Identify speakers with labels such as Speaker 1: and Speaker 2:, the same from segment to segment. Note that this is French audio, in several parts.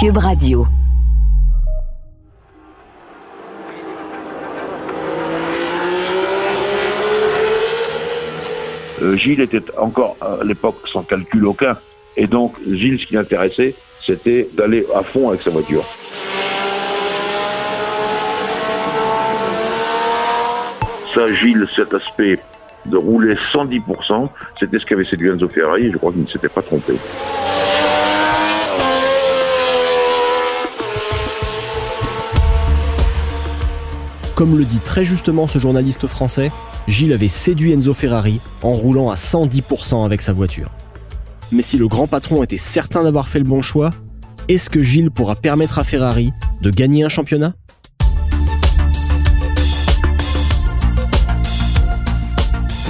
Speaker 1: Cube Radio.
Speaker 2: Euh, Gilles était encore à l'époque sans calcul aucun. Et donc, Gilles, ce qui l'intéressait, c'était d'aller à fond avec sa voiture. Ça, Gilles, cet aspect de rouler 110%, c'était ce qu'avait séduit Enzo Ferrari, je crois qu'il ne s'était pas trompé.
Speaker 3: Comme le dit très justement ce journaliste français, Gilles avait séduit Enzo Ferrari en roulant à 110% avec sa voiture. Mais si le grand patron était certain d'avoir fait le bon choix, est-ce que Gilles pourra permettre à Ferrari de gagner un championnat?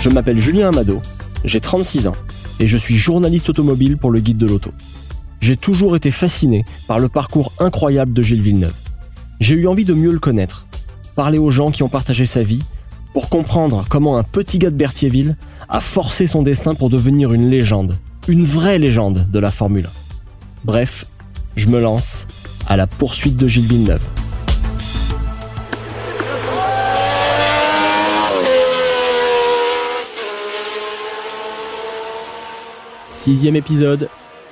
Speaker 3: Je m'appelle Julien Amado, j'ai 36 ans et je suis journaliste automobile pour le guide de l'auto. J'ai toujours été fasciné par le parcours incroyable de Gilles Villeneuve. J'ai eu envie de mieux le connaître parler aux gens qui ont partagé sa vie, pour comprendre comment un petit gars de Berthierville a forcé son destin pour devenir une légende, une vraie légende de la Formule 1. Bref, je me lance à la poursuite de Gilles Villeneuve. Sixième épisode,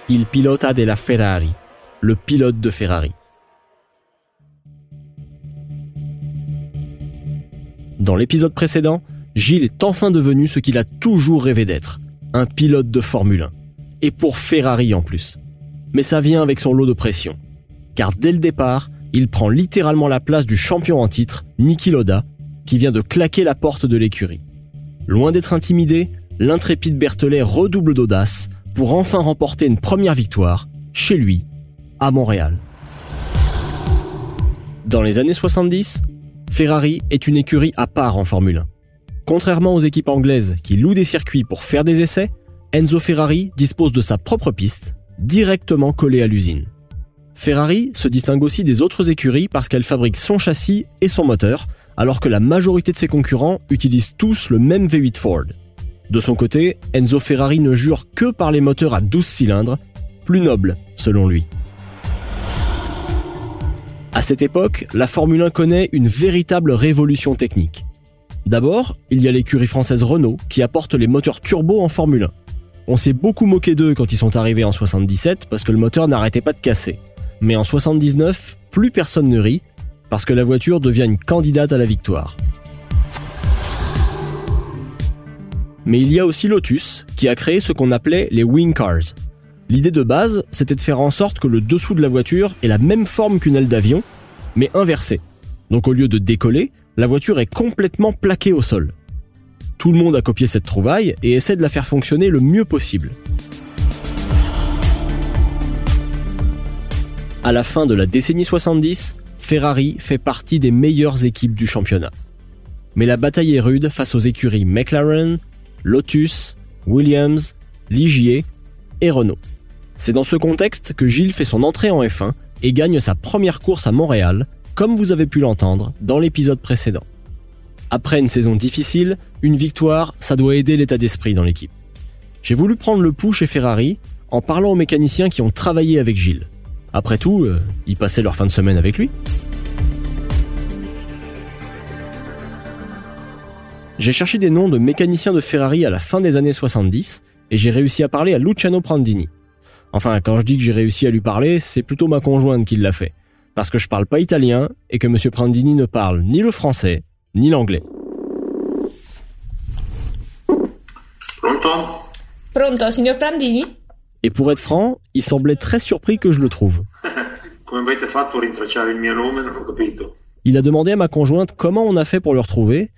Speaker 3: Il pilota de la Ferrari, le pilote de Ferrari. Dans l'épisode précédent, Gilles est enfin devenu ce qu'il a toujours rêvé d'être, un pilote de Formule 1. Et pour Ferrari en plus. Mais ça vient avec son lot de pression. Car dès le départ, il prend littéralement la place du champion en titre, Niki Loda, qui vient de claquer la porte de l'écurie. Loin d'être intimidé, l'intrépide Berthelet redouble d'audace pour enfin remporter une première victoire, chez lui, à Montréal. Dans les années 70, Ferrari est une écurie à part en Formule 1. Contrairement aux équipes anglaises qui louent des circuits pour faire des essais, Enzo Ferrari dispose de sa propre piste, directement collée à l'usine. Ferrari se distingue aussi des autres écuries parce qu'elle fabrique son châssis et son moteur, alors que la majorité de ses concurrents utilisent tous le même V8 Ford. De son côté, Enzo Ferrari ne jure que par les moteurs à 12 cylindres, plus nobles selon lui. À cette époque, la Formule 1 connaît une véritable révolution technique. D'abord, il y a l'écurie française Renault qui apporte les moteurs turbo en Formule 1. On s'est beaucoup moqué d'eux quand ils sont arrivés en 77 parce que le moteur n'arrêtait pas de casser. Mais en 79, plus personne ne rit parce que la voiture devient une candidate à la victoire. Mais il y a aussi Lotus qui a créé ce qu'on appelait les wing cars, L'idée de base, c'était de faire en sorte que le dessous de la voiture ait la même forme qu'une aile d'avion, mais inversée. Donc au lieu de décoller, la voiture est complètement plaquée au sol. Tout le monde a copié cette trouvaille et essaie de la faire fonctionner le mieux possible. À la fin de la décennie 70, Ferrari fait partie des meilleures équipes du championnat. Mais la bataille est rude face aux écuries McLaren, Lotus, Williams, Ligier et Renault. C'est dans ce contexte que Gilles fait son entrée en F1 et gagne sa première course à Montréal, comme vous avez pu l'entendre dans l'épisode précédent. Après une saison difficile, une victoire, ça doit aider l'état d'esprit dans l'équipe. J'ai voulu prendre le pouls chez Ferrari en parlant aux mécaniciens qui ont travaillé avec Gilles. Après tout, euh, ils passaient leur fin de semaine avec lui. J'ai cherché des noms de mécaniciens de Ferrari à la fin des années 70 et j'ai réussi à parler à Luciano Prandini. Enfin, quand je dis que j'ai réussi à lui parler, c'est plutôt ma conjointe qui l'a fait. Parce que je parle pas italien et que Monsieur Prandini ne parle ni le français, ni l'anglais.
Speaker 4: Pronto?
Speaker 5: Pronto, signor Prandini?
Speaker 3: Et pour être franc, il semblait très surpris que je le trouve.
Speaker 4: Il
Speaker 3: a demandé à ma conjointe comment on a fait pour le retrouver.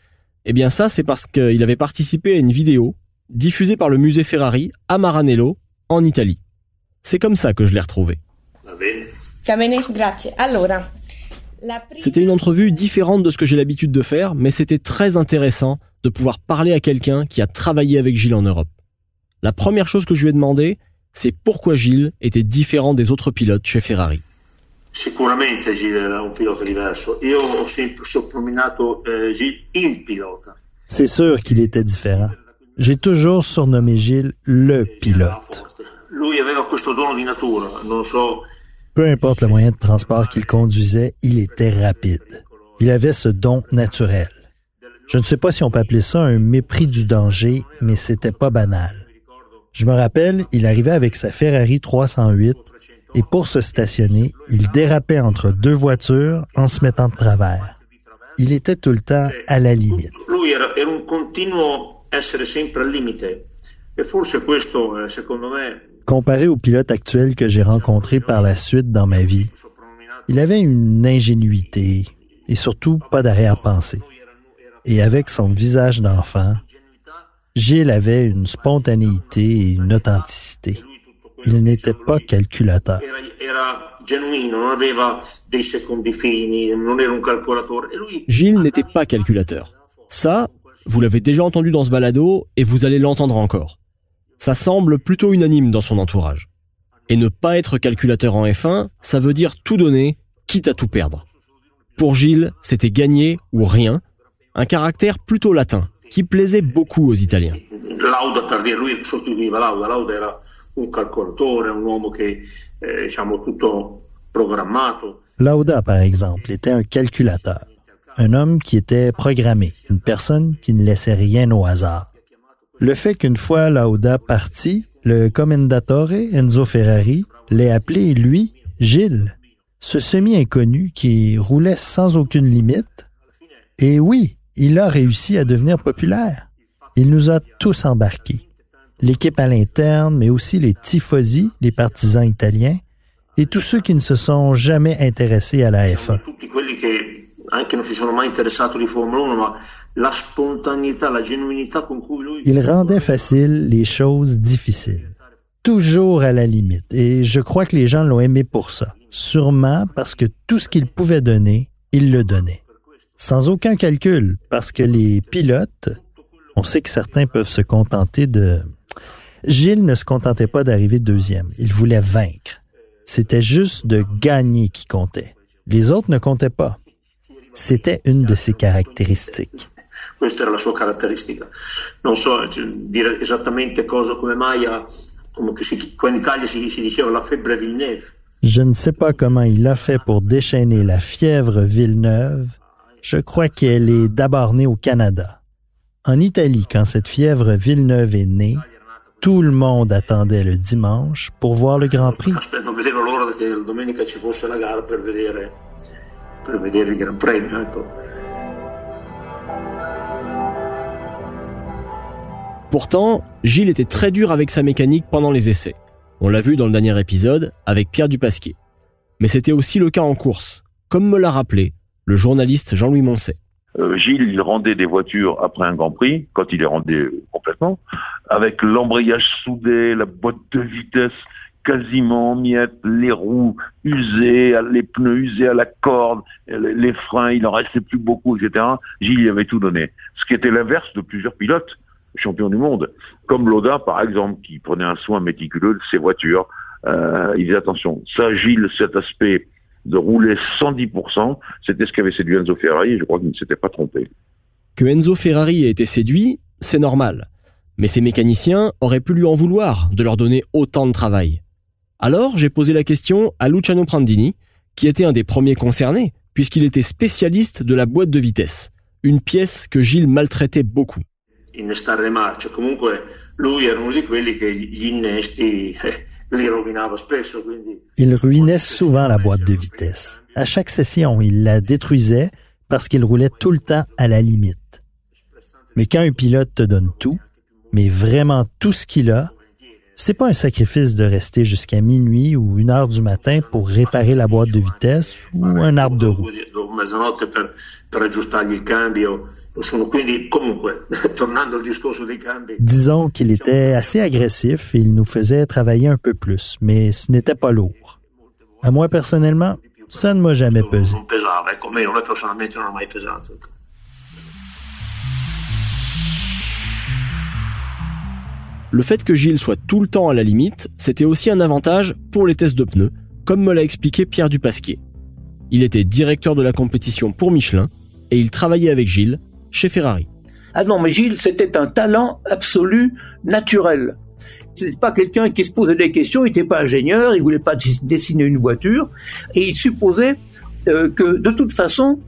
Speaker 3: Eh bien ça, c'est parce qu'il avait participé à une vidéo diffusée par le musée Ferrari à Maranello, en Italie. C'est comme ça que je l'ai retrouvé. C'était une entrevue différente de ce que j'ai l'habitude de faire, mais c'était très intéressant de pouvoir parler à quelqu'un qui a travaillé avec Gilles en Europe. La première chose que je lui ai demandé, c'est pourquoi Gilles était différent des autres pilotes chez Ferrari.
Speaker 4: Sicuramente Gilles era un pilota diverso. Io ho sempre soprannominato eh, Gilles il pilota.
Speaker 6: C'est sûr qu'il était différent. J'ai toujours surnommé Gilles le pilote. Peu importe le moyen de transport qu'il conduisait, il était rapide. Il avait ce don naturel. Je ne sais pas si on peut appeler ça un mépris du danger, mais c'était pas banal. Je me rappelle, il arrivait avec sa Ferrari 308 et pour se stationner, il dérapait entre deux voitures en se mettant de travers. Il était tout le temps à la limite.
Speaker 4: Lui era, era un continuo essere sempre al limite e forse questo, eh, secondo me,
Speaker 6: Comparé aux pilotes actuels que j'ai rencontrés par la suite dans ma vie, il avait une ingénuité et surtout pas d'arrière-pensée. Et avec son visage d'enfant, Gilles avait une spontanéité et une authenticité. Il n'était pas calculateur.
Speaker 3: Gilles n'était pas calculateur. Ça, vous l'avez déjà entendu dans ce balado et vous allez l'entendre encore. Ça semble plutôt unanime dans son entourage. Et ne pas être calculateur en F1, ça veut dire tout donner, quitte à tout perdre. Pour Gilles, c'était gagner ou rien, un caractère plutôt latin, qui plaisait beaucoup aux Italiens.
Speaker 4: Lauda per dire, lui sostituiva Lauda, Lauda era un calcolatore, un uomo che eh, diciamo tutto programmato.
Speaker 6: Lauda, par exemple, était un calculateur, un homme qui était programmé, une personne qui ne laissait rien au hasard. Le fait qu'une fois Lauda parti, le commendatore Enzo Ferrari l'ait appelé, lui, Gilles, ce semi-inconnu qui roulait sans aucune limite. Et oui, il a réussi à devenir populaire. Il nous a tous embarqués. L'équipe à l'interne, mais aussi les tifosi, les partisans italiens, et tous ceux qui ne se sont jamais intéressés à la F1.
Speaker 4: Tutti quelli che anche non si sono mai interessato di Formula 1, ma la spontaneità, la genuinità con cui lui...
Speaker 6: Il rendait facile les choses difficiles. Toujours à la limite. Et je crois que les gens l'ont aimé pour ça. Sûrement parce que tout ce qu'il pouvait donner, il le donnait. Sans aucun calcul, parce que les pilotes, on sait que certains peuvent se contenter de... Gilles ne se contentait pas d'arriver deuxième. Il voulait vaincre. C'était juste de gagner qui comptait. Les autres ne comptaient pas. C'était une de ses caractéristiques.
Speaker 4: Questa era la sua caratteristica. Non so cioè, dire esattamente cosa, come mai, ha, come che si, qua in Italia si, si diceva la febbre Villeneuve.
Speaker 6: Je ne sais pas comment il a fait pour déchaîner la fièvre Villeneuve. Je crois qu'elle est d'abord née au Canada. En Italie, quand cette fièvre Villeneuve est née, tout le monde attendait le dimanche pour voir le Grand Prix.
Speaker 4: Per vedere, per vedere il Gran Premio. Ecco.
Speaker 3: Pourtant, Gilles était très dur avec sa mécanique pendant les essais. On l'a vu dans le dernier épisode avec Pierre Dupasquier. Mais c'était aussi le cas en course, comme me l'a rappelé le journaliste Jean-Louis Moncet.
Speaker 2: Euh, Gilles, il rendait des voitures après un Grand Prix, quand il les rendait complètement, avec l'embrayage soudé, la boîte de vitesse quasiment en miettes, les roues usées, les pneus usés à la corde, les les freins, il en restait plus beaucoup, etc. Gilles avait tout donné. Ce qui était l'inverse de plusieurs pilotes champions du monde, comme Loda par exemple, qui prenait un soin méticuleux de ses voitures. Euh, il disait attention, ça Gilles, cet aspect de rouler 110%, c'était ce qu'avait séduit Enzo Ferrari et je crois qu'il ne s'était pas trompé.
Speaker 3: Que Enzo Ferrari ait été séduit, c'est normal. Mais ces mécaniciens auraient pu lui en vouloir de leur donner autant de travail. Alors j'ai posé la question à Luciano Prandini, qui était un des premiers concernés, puisqu'il était spécialiste de la boîte de vitesse, une pièce que Gilles maltraitait beaucoup.
Speaker 4: innestare le marce. Comunque lui era uno di quelli che gli innesti li rovinava spesso, quindi
Speaker 6: Il ruinait souvent la boîte de vitesse. À chaque session, il la détruisait parce qu'il roulait tout le temps à la limite. Mais quand un pilote te donne tout, mais vraiment tout ce qu'il a, c'est pas un sacrifice de rester jusqu'à minuit ou une heure du matin pour réparer la boîte de vitesse ou un arbre de roue. Disons qu'il était assez agressif et il nous faisait travailler un peu plus, mais ce n'était pas lourd. À moi personnellement, ça ne m'a jamais pesé.
Speaker 3: Le fait que Gilles soit tout le temps à la limite, c'était aussi un avantage pour les tests de pneus, comme me l'a expliqué Pierre Dupasquier. Il était directeur de la compétition pour Michelin et il travaillait avec Gilles chez Ferrari.
Speaker 1: Ah non, mais Gilles, c'était un talent absolu, naturel. C'était pas quelqu'un qui se posait des questions, il n'était pas ingénieur, il voulait pas dessiner une voiture, et il supposait euh, que de toute façon,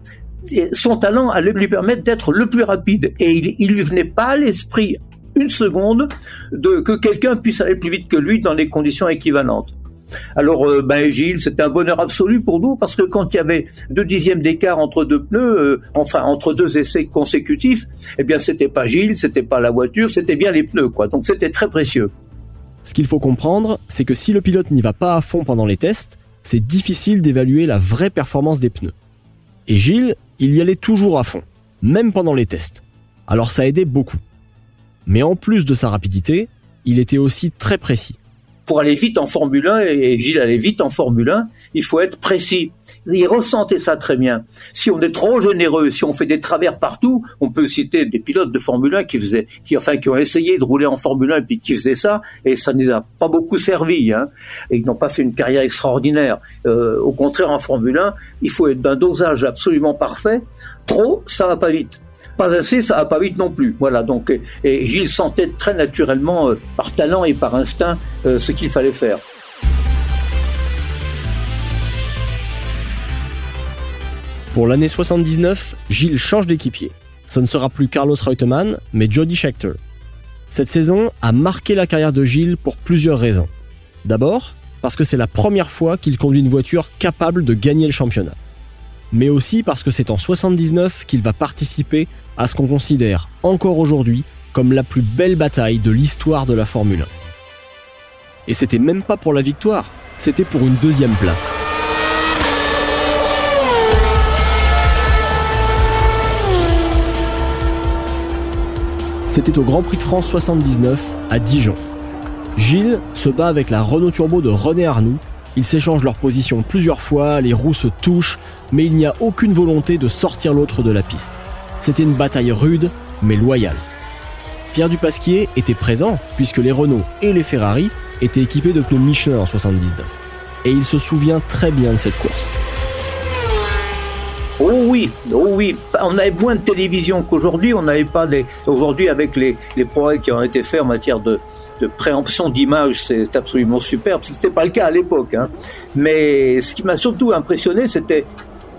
Speaker 1: son talent allait lui permettre d'être le plus rapide. Et il, il lui venait pas à l'esprit une seconde de que quelqu'un puisse aller plus vite que lui dans les conditions équivalentes. Alors, euh, ben Gilles, c'était un bonheur absolu pour nous parce que quand il y avait deux dixièmes d'écart entre deux pneus, euh, enfin entre deux essais consécutifs, eh bien c'était pas Gilles, c'était pas la voiture, c'était bien les pneus, quoi. Donc c'était très précieux.
Speaker 3: Ce qu'il faut comprendre, c'est que si le pilote n'y va pas à fond pendant les tests, c'est difficile d'évaluer la vraie performance des pneus. Et Gilles, il y allait toujours à fond, même pendant les tests. Alors ça aidait beaucoup. Mais en plus de sa rapidité, il était aussi très précis
Speaker 1: pour aller vite en Formule 1, et Gilles allait vite en Formule 1, il faut être précis. Il ressentait ça très bien. Si on est trop généreux, si on fait des travers partout, on peut citer des pilotes de Formule 1 qui faisaient, qui enfin qui ont essayé de rouler en Formule 1 et puis qui faisaient ça, et ça ne les a pas beaucoup servi. Hein, et ils n'ont pas fait une carrière extraordinaire. Euh, au contraire, en Formule 1, il faut être d'un dosage absolument parfait. Trop, ça va pas vite pas assez, ça va pas vite non plus. Voilà, donc, et Gilles sentait très naturellement, euh, par talent et par instinct, euh, ce qu'il fallait faire.
Speaker 3: Pour l'année 79, Gilles change d'équipier. Ce ne sera plus Carlos Reutemann, mais Jody Scheckter. Cette saison a marqué la carrière de Gilles pour plusieurs raisons. D'abord, parce que c'est la première fois qu'il conduit une voiture capable de gagner le championnat. Mais aussi parce que c'est en 79 qu'il va participer à ce qu'on considère encore aujourd'hui comme la plus belle bataille de l'histoire de la Formule 1. Et c'était même pas pour la victoire, c'était pour une deuxième place. C'était au Grand Prix de France 79 à Dijon. Gilles se bat avec la Renault Turbo de René Arnoux. Ils s'échangent leur position plusieurs fois, les roues se touchent, mais il n'y a aucune volonté de sortir l'autre de la piste. C'était une bataille rude, mais loyale. Pierre Dupasquier était présent, puisque les Renault et les Ferrari étaient équipés de pneus Michelin en 79. Et il se souvient très bien de cette course.
Speaker 1: Oui, oh oui. On avait moins de télévision qu'aujourd'hui. On n'avait pas des. Aujourd'hui, avec les, les progrès qui ont été faits en matière de, de préemption d'image, c'est absolument superbe. C'était pas le cas à l'époque. Hein. Mais ce qui m'a surtout impressionné, c'était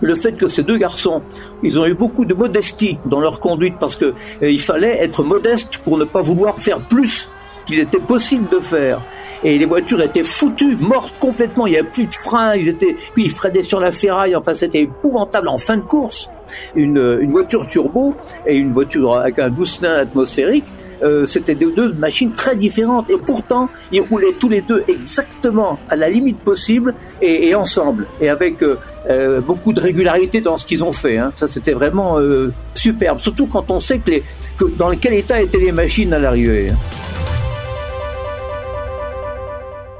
Speaker 1: le fait que ces deux garçons, ils ont eu beaucoup de modestie dans leur conduite parce que euh, il fallait être modeste pour ne pas vouloir faire plus qu'il était possible de faire. Et les voitures étaient foutues, mortes complètement. Il n'y avait plus de freins. Ils étaient, puis ils freinaient sur la ferraille. Enfin, c'était épouvantable en fin de course. Une, une voiture turbo et une voiture avec un douce atmosphérique euh, c'était deux, machines très différentes et pourtant ils roulaient tous les deux exactement à la limite possible et, ensemble et avec euh, euh, beaucoup de régularité dans ce qu'ils ont fait. Hein. Ça c'était vraiment superbe, surtout quand on sait que, les, que dans quel état étaient les machines à l'arrivée.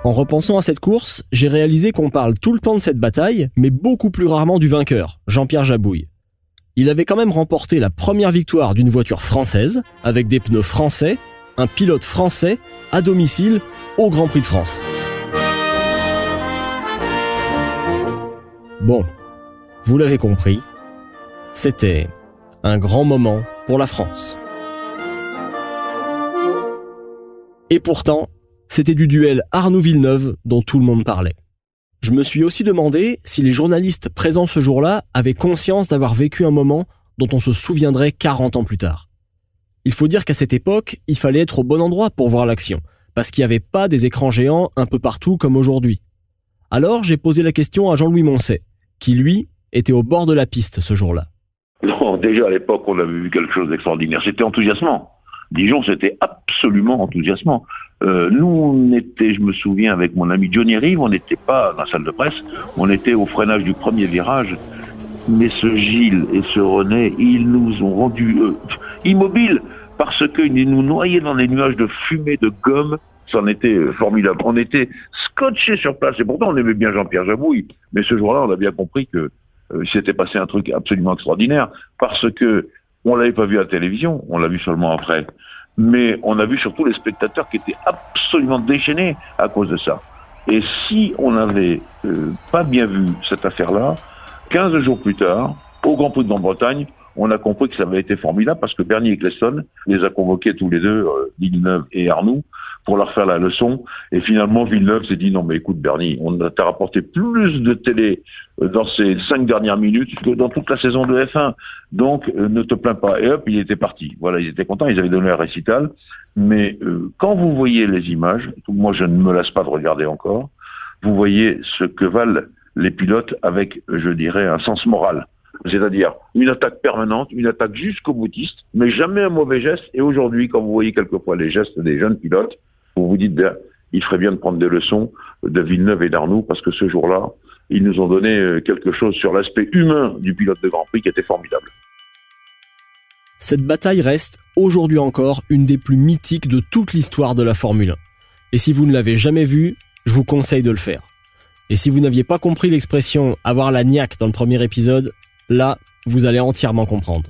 Speaker 3: En repensant à cette course, j'ai réalisé qu'on parle tout le temps de cette bataille, mais beaucoup plus rarement du vainqueur, Jean-Pierre Jabouille il avait quand même remporté la première victoire d'une voiture française, avec des pneus français, un pilote français, à domicile, au Grand Prix de France. Bon, vous l'avez compris, c'était un grand moment pour la France. Et pourtant, c'était du duel Arnoux-Villeneuve dont tout le monde parlait. Je me suis aussi demandé si les journalistes présents ce jour-là avaient conscience d'avoir vécu un moment dont on se souviendrait 40 ans plus tard. Il faut dire qu'à cette époque, il fallait être au bon endroit pour voir l'action, parce qu'il n'y avait pas des écrans géants un peu partout comme aujourd'hui. Alors j'ai posé la question à Jean-Louis Moncet, qui lui était au bord de la piste ce jour-là.
Speaker 2: Non, déjà à l'époque, on avait vu quelque chose d'extraordinaire. C'était enthousiasmant. Dijon, c'était absolument enthousiasmant. Euh, nous, on était, je me souviens, avec mon ami Johnny Rive, on n'était pas dans la salle de presse, on était au freinage du premier virage. Mais ce Gilles et ce René, ils nous ont rendus euh, immobiles parce qu'ils nous noyaient dans les nuages de fumée, de gomme. C'en était euh, formidable. On était scotchés sur place. Et pourtant, on aimait bien Jean-Pierre Jabouille. Mais ce jour-là, on a bien compris que euh, s'était passé un truc absolument extraordinaire parce que on l'avait pas vu à la télévision, on l'a vu seulement après mais on a vu surtout les spectateurs qui étaient absolument déchaînés à cause de ça. Et si on n'avait euh, pas bien vu cette affaire-là, 15 jours plus tard, au Grand Prix de Grande-Bretagne, on a compris que ça avait été formidable parce que Bernie Eccleston les a convoqués tous les deux, euh, Villeneuve et Arnoux, pour leur faire la leçon. Et finalement, Villeneuve s'est dit non mais écoute Bernie, on t'a rapporté plus de télé euh, dans ces cinq dernières minutes que dans toute la saison de F1. Donc euh, ne te plains pas. Et hop, il était parti. Voilà, ils étaient contents, ils avaient donné un récital. Mais euh, quand vous voyez les images, moi je ne me lasse pas de regarder encore, vous voyez ce que valent les pilotes avec, je dirais, un sens moral. C'est-à-dire une attaque permanente, une attaque jusqu'au boutiste, mais jamais un mauvais geste. Et aujourd'hui, quand vous voyez quelquefois les gestes des jeunes pilotes, vous vous dites, ben, il ferait bien de prendre des leçons de Villeneuve et d'Arnoux, parce que ce jour-là, ils nous ont donné euh, quelque chose sur l'aspect humain du pilote de Grand Prix qui était formidable.
Speaker 3: Cette bataille reste, aujourd'hui encore, une des plus mythiques de toute l'histoire de la Formule 1. Et si vous ne l'avez jamais vue, je vous conseille de le faire. Et si vous n'aviez pas compris l'expression avoir la niaque dans le premier épisode, là, vous allez entièrement comprendre.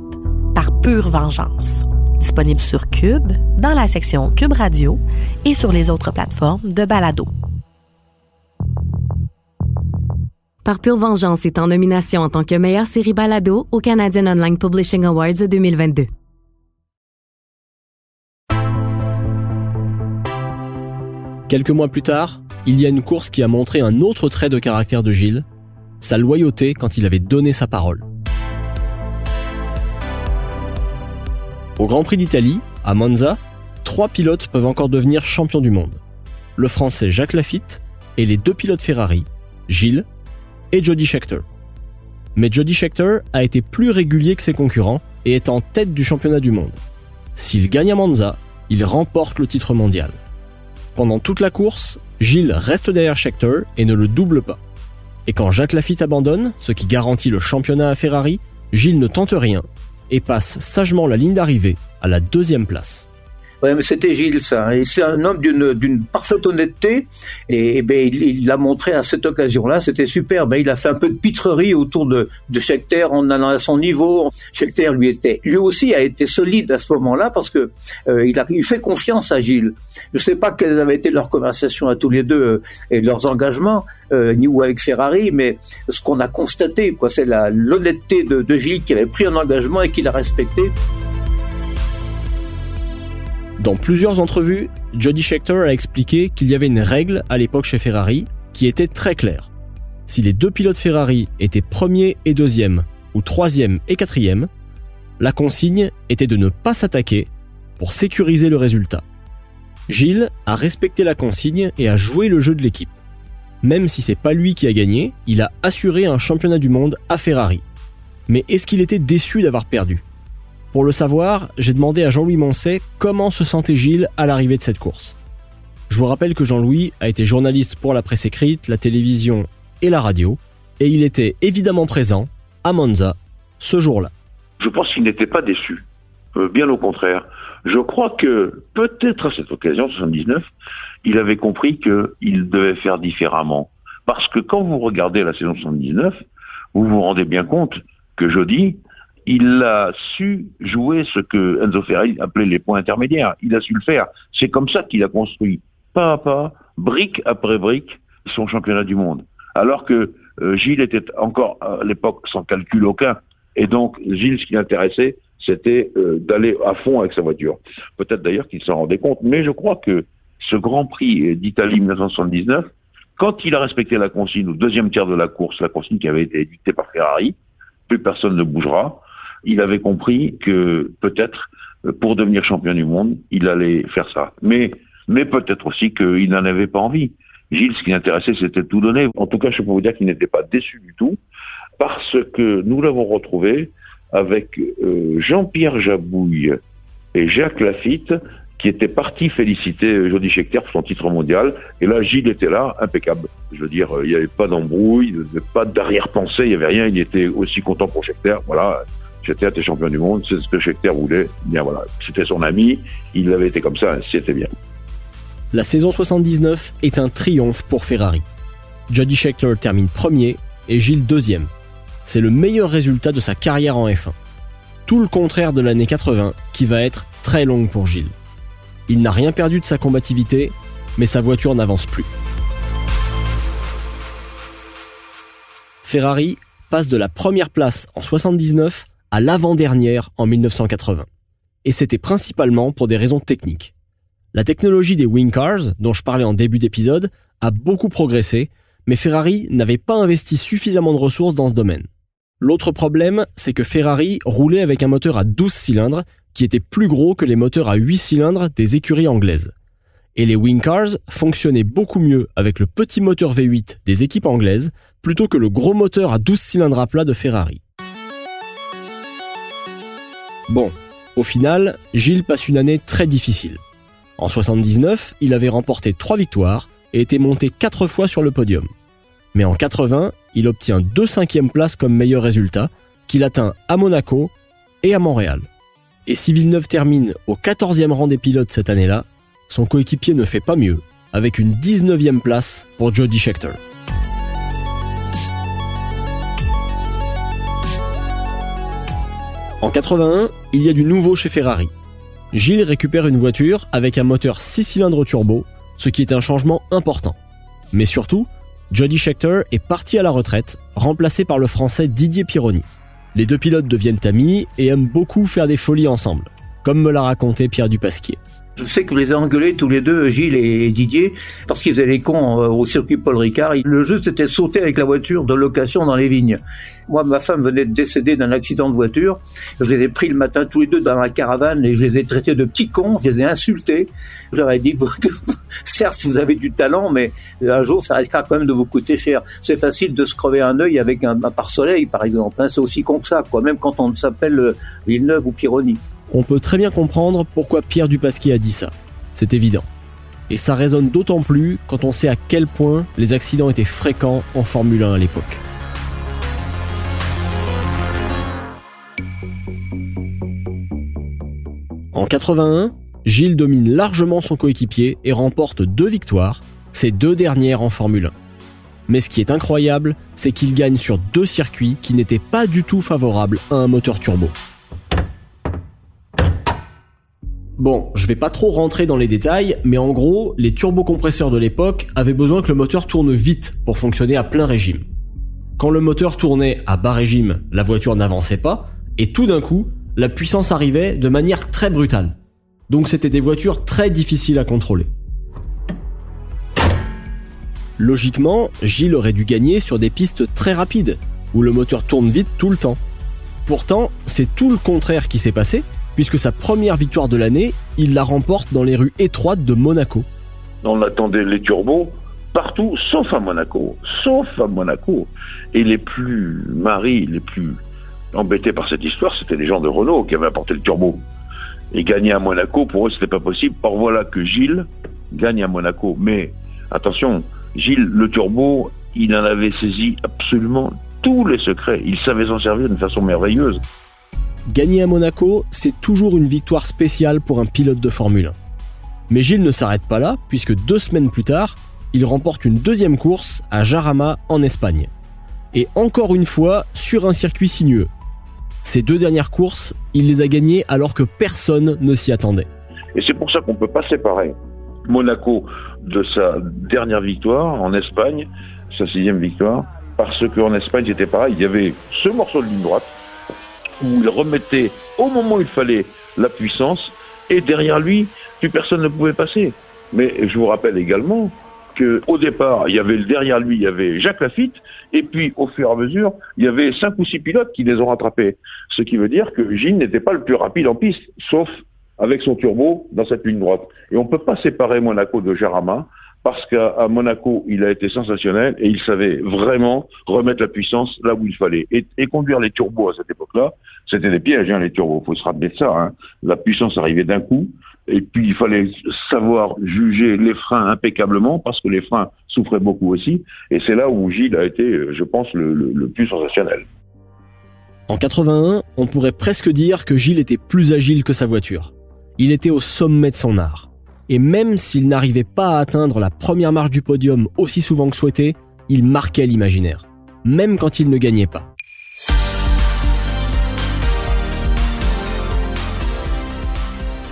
Speaker 7: par pure vengeance. Disponible sur Cube, dans la section Cube Radio et sur les autres plateformes de Balado.
Speaker 8: Par pure vengeance est en nomination en tant que meilleure série Balado au Canadian Online Publishing Awards 2022.
Speaker 3: Quelques mois plus tard, il y a une course qui a montré un autre trait de caractère de Gilles, sa loyauté quand il avait donné sa parole. Au Grand Prix d'Italie, à Monza, trois pilotes peuvent encore devenir champions du monde. Le français Jacques Lafitte et les deux pilotes Ferrari, Gilles et Jody Scheckter. Mais Jody Scheckter a été plus régulier que ses concurrents et est en tête du championnat du monde. S'il gagne à Monza, il remporte le titre mondial. Pendant toute la course, Gilles reste derrière Scheckter et ne le double pas. Et quand Jacques Lafitte abandonne, ce qui garantit le championnat à Ferrari, Gilles ne tente rien et passe sagement la ligne d'arrivée à la deuxième place.
Speaker 1: Ouais, mais c'était Gilles, ça. C'est un homme d'une, d'une parfaite honnêteté. Et, ben, il, l'a montré à cette occasion-là. C'était super. Ben, il a fait un peu de pitrerie autour de, de Schechter en allant à son niveau. Schechter, lui, était, lui aussi a été solide à ce moment-là parce que euh, il a il fait confiance à Gilles. Je sais pas quelles avaient été leurs conversations à tous les deux euh, et leurs engagements, euh, ni ou avec Ferrari, mais ce qu'on a constaté, quoi, c'est la, l'honnêteté de, de Gilles qui avait pris un engagement et qui l'a respecté.
Speaker 3: Dans plusieurs entrevues, Jody Scheckter a expliqué qu'il y avait une règle à l'époque chez Ferrari qui était très claire. Si les deux pilotes Ferrari étaient premier et deuxième, ou troisième et quatrième, la consigne était de ne pas s'attaquer pour sécuriser le résultat. Gilles a respecté la consigne et a joué le jeu de l'équipe. Même si c'est pas lui qui a gagné, il a assuré un championnat du monde à Ferrari. Mais est-ce qu'il était déçu d'avoir perdu? Pour le savoir, j'ai demandé à Jean-Louis Moncet comment se sentait Gilles à l'arrivée de cette course. Je vous rappelle que Jean-Louis a été journaliste pour la presse écrite, la télévision et la radio, et il était évidemment présent à Monza ce jour-là.
Speaker 2: Je pense qu'il n'était pas déçu, euh, bien au contraire. Je crois que peut-être à cette occasion, 79, il avait compris qu'il devait faire différemment. Parce que quand vous regardez la saison 79, vous vous rendez bien compte que Jody il a su jouer ce que Enzo Ferrari appelait les points intermédiaires. Il a su le faire. C'est comme ça qu'il a construit, pas à pas, brique après brique, son championnat du monde. Alors que euh, Gilles était encore à l'époque sans calcul aucun. Et donc, Gilles, ce qui l'intéressait, c'était euh, d'aller à fond avec sa voiture. Peut-être d'ailleurs qu'il s'en rendait compte. Mais je crois que ce Grand Prix d'Italie 1979, quand il a respecté la consigne au deuxième tiers de la course, la consigne qui avait été édictée par Ferrari, plus personne ne bougera, il avait compris que peut-être pour devenir champion du monde, il allait faire ça. Mais, peut-être aussi qu'il n'en avait pas envie. Gilles, ce qui l'intéressait, c'était tout donner. En tout cas, je peux vous dire qu'il n'était pas déçu du tout, parce que nous l'avons retrouvé avec euh, Jean-Pierre Jabouille et Jacques Lafitte, qui étaient partis féliciter Jody Scheckter pour son titre mondial. Et là, Gilles était là, impeccable. Je veux dire, il n'y avait pas d'embrouille, pas d'arrière-pensée, il n'y avait rien. Il était aussi content pour Scheckter. Voilà, Schechter était champion du monde, c'est ce que Schechter voulait. Bien voilà, c'était son ami, il avait été comme ça, c'était bien.
Speaker 3: La saison 79 est un triomphe pour Ferrari. Jody Scheckter termine premier et Gilles deuxième. C'est le meilleur résultat de sa carrière en F1. Tout le contraire de l'année 80 qui va être très longue pour Gilles. Il n'a rien perdu de sa combativité, mais sa voiture n'avance plus. Ferrari passe de la première place en 79 à l'avant-dernière en 1980. Et c'était principalement pour des raisons techniques. La technologie des wing cars, dont je parlais en début d'épisode, a beaucoup progressé, mais Ferrari n'avait pas investi suffisamment de ressources dans ce domaine. L'autre problème, c'est que Ferrari roulait avec un moteur à 12 cylindres qui était plus gros que les moteurs à 8 cylindres des écuries anglaises. Et les wing cars fonctionnaient beaucoup mieux avec le petit moteur V8 des équipes anglaises plutôt que le gros moteur à 12 cylindres à plat de Ferrari. Bon, au final, Gilles passe une année très difficile. En 79, il avait remporté 3 victoires et était monté 4 fois sur le podium. Mais en 80, il obtient deux cinquièmes places comme meilleur résultat, qu'il atteint à Monaco et à Montréal. Et si Villeneuve termine au 14e rang des pilotes cette année-là, son coéquipier ne fait pas mieux, avec une 19e place pour Jody Scheckter. En 81, il y a du nouveau chez Ferrari. Gilles récupère une voiture avec un moteur 6 cylindres turbo, ce qui est un changement important. Mais surtout, Jody Scheckter est parti à la retraite, remplacé par le français Didier Pironi. Les deux pilotes deviennent amis et aiment beaucoup faire des folies ensemble, comme me l'a raconté Pierre Dupasquier.
Speaker 1: Je sais que vous les avez engueulés tous les deux, Gilles et Didier, parce qu'ils faisaient les cons euh, au circuit Paul Ricard. Le jeu, c'était sauter avec la voiture de location dans les vignes. Moi, ma femme venait de décéder d'un accident de voiture. Je les ai pris le matin tous les deux dans ma caravane et je les ai traités de petits cons. Je les ai insultés. J'aurais dit, certes, vous avez du talent, mais un jour, ça risquera quand même de vous coûter cher. C'est facile de se crever un œil avec un, pare-soleil, par exemple. Hein. C'est aussi con que ça, quoi. Même quand on s'appelle euh, Villeneuve ou Pironi
Speaker 3: on peut très bien comprendre pourquoi Pierre Dupasquier a dit ça. C'est évident. Et ça résonne d'autant plus quand on sait à quel point les accidents étaient fréquents en Formule 1 à l'époque. En 81, Gilles domine largement son coéquipier et remporte deux victoires, ces deux dernières en Formule 1. Mais ce qui est incroyable, c'est qu'il gagne sur deux circuits qui n'étaient pas du tout favorables à un moteur turbo. Bon, je vais pas trop rentrer dans les détails, mais en gros, les turbocompresseurs de l'époque avaient besoin que le moteur tourne vite pour fonctionner à plein régime. Quand le moteur tournait à bas régime, la voiture n'avançait pas, et tout d'un coup, la puissance arrivait de manière très brutale. Donc c'était des voitures très difficiles à contrôler. Logiquement, Gilles aurait dû gagner sur des pistes très rapides, où le moteur tourne vite tout le temps. Pourtant, c'est tout le contraire qui s'est passé, puisque sa première victoire de l'année, il la remporte dans les rues étroites de Monaco.
Speaker 2: On attendait les turbos partout, sauf à Monaco, sauf à Monaco. Et les plus maris, les plus embêtés par cette histoire, c'était les gens de Renault qui avaient apporté le turbo. Et gagner à Monaco, pour eux, c'était pas possible. Or voilà que Gilles gagne à Monaco. Mais attention, Gilles, le turbo, il en avait saisi absolument tous les secrets. Il savait s'en servir d'une façon merveilleuse.
Speaker 3: Gagner à Monaco, c'est toujours une victoire spéciale pour un pilote de Formule 1. Mais Gilles ne s'arrête pas là, puisque deux semaines plus tard, il remporte une deuxième course à Jarama en Espagne. Et encore une fois, sur un circuit sinueux. Ces deux dernières courses, il les a gagnées alors que personne ne s'y attendait.
Speaker 2: Et c'est pour ça qu'on ne peut pas séparer Monaco de sa dernière victoire en Espagne, sa sixième victoire, parce qu'en Espagne c'était pareil, il y avait ce morceau de ligne droite, où il remettait au moment où il fallait la puissance, et derrière lui, plus personne ne pouvait passer. Mais je vous rappelle également qu'au départ, il y avait derrière lui, il y avait Jacques Lafitte, et puis au fur et à mesure, il y avait cinq ou six pilotes qui les ont rattrapés. Ce qui veut dire que Gilles n'était pas le plus rapide en piste, sauf avec son turbo dans cette ligne droite. Et on ne peut pas séparer Monaco de Jarama, parce qu'à Monaco, il a été sensationnel et il savait vraiment remettre la puissance là où il fallait. Et, conduire les turbos à cette époque-là, c'était des pièges, hein, les turbos. Il faut se rappeler de ça. Hein. La puissance arrivait d'un coup. Et puis, il fallait savoir juger les freins impeccablement parce que les freins souffraient beaucoup aussi. Et c'est là où Gilles a été, je pense, le plus sensationnel.
Speaker 3: En 81, on pourrait presque dire que Gilles était plus agile que sa voiture. Il était au sommet de son art. Et même s'il n'arrivait pas à atteindre la première marche du podium aussi souvent que souhaité, il marquait l'imaginaire, même quand il ne gagnait pas.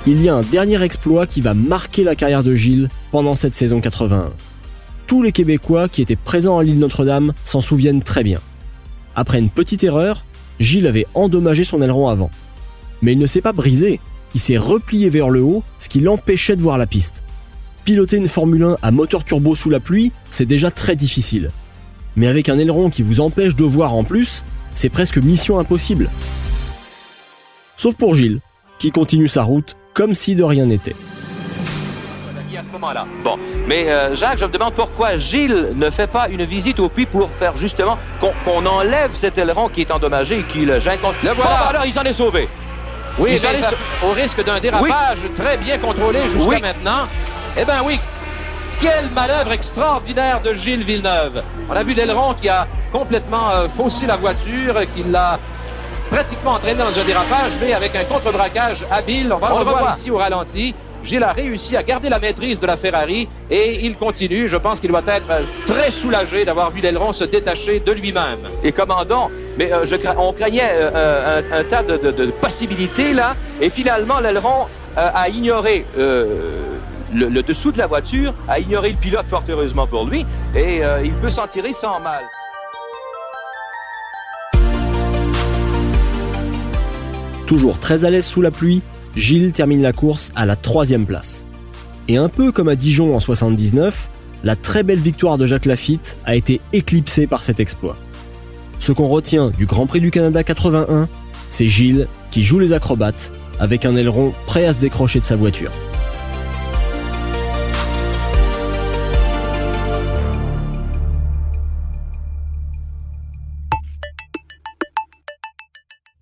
Speaker 3: Il y a un dernier exploit qui va marquer la carrière de Gilles pendant cette saison 81. Tous les Québécois qui étaient présents à l'île Notre-Dame s'en souviennent très bien. Après une petite erreur, Gilles avait endommagé son aileron avant. Mais il ne s'est pas brisé, il s'est replié vers le haut, ce qui l'empêchait de voir la piste. Piloter une Formule 1 à moteur turbo sous la pluie, c'est déjà très difficile. Mais avec un aileron qui vous empêche de voir en plus, c'est presque mission impossible. Sauf pour Gilles, qui continue sa route comme si de rien n'était.
Speaker 9: à ce moment-là? Bon, mais euh, Jacques, je me demande pourquoi Gilles ne fait pas une visite au puits pour faire justement qu'on enlève cet aileron qui est endommagé et qui le gêne. Le voilà, alors il s'en est sauvé. Oui, mais au risque d'un dérapage très bien contrôlé jusqu'à maintenant. Eh bien oui, quelle manœuvre extraordinaire de Gilles Villeneuve. On a vu l'aileron qui a complètement euh, faussé la voiture, qui l'a pratiquement entraîné dans un dérapage, mais avec un contre-braquage habile. On va le revoir ici au ralenti. Gilles a réussi à garder la maîtrise de la Ferrari et il continue. Je pense qu'il doit être euh, très soulagé d'avoir vu l'aileron se détacher de lui-même. Et commandant, mais euh, on craignait euh, un, tas de, possibilités là, et finalement l'aileron a ignoré le, dessous de la voiture, a ignoré le pilote fort heureusement pour lui, et il peut s'en tirer sans mal.
Speaker 3: Toujours très à l'aise sous la pluie, Gilles termine la course à la troisième place. Et un peu comme à Dijon en 79, la très belle victoire de Jacques Lafitte a été éclipsée par cet exploit. Ce qu'on retient du Grand Prix du Canada 81, c'est Gilles qui joue les acrobates avec un aileron prêt à se décrocher de sa voiture.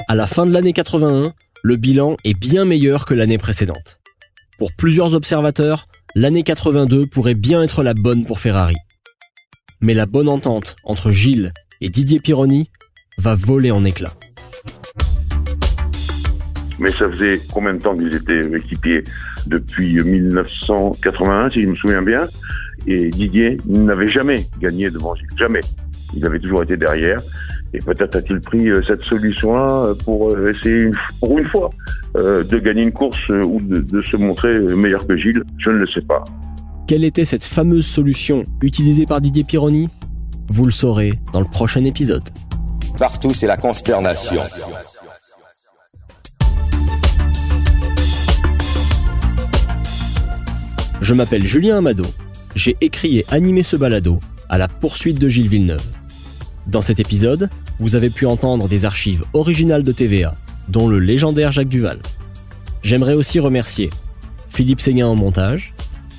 Speaker 3: À la fin de l'année 81, le bilan est bien meilleur que l'année précédente. Pour plusieurs observateurs, l'année 82 pourrait bien être la bonne pour Ferrari. Mais la bonne entente entre Gilles et Didier Pironi va voler en éclats.
Speaker 2: Mais ça faisait combien de temps qu'ils étaient équipiers? Depuis 1981, si je me souviens bien. Et Didier n'avait jamais gagné devant Gilles. Jamais. Il avait toujours été derrière. Et peut-être a-t-il pris euh, cette solution-là pour euh, essayer, pour une fois, euh, de gagner une course ou de, se montrer meilleur que Gilles. Je ne le sais pas.
Speaker 3: Quelle était cette fameuse solution utilisée par Didier Pironi? Vous le saurez dans le prochain épisode.
Speaker 9: Partout, c'est la consternation.
Speaker 3: Je m'appelle Julien Amado. J'ai écrit et animé ce balado à la poursuite de Gilles Villeneuve. Dans cet épisode, vous avez pu entendre des archives originales de TVA, dont le légendaire Jacques Duval. J'aimerais aussi remercier Philippe Séguin en montage,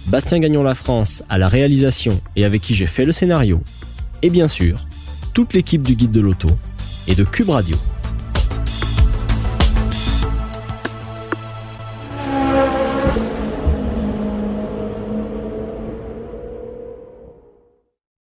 Speaker 3: Bastien Gagnon La France à la réalisation et avec qui j'ai fait le scénario, et bien sûr, toute l'équipe du Guide de l'Auto et de Cube Radio.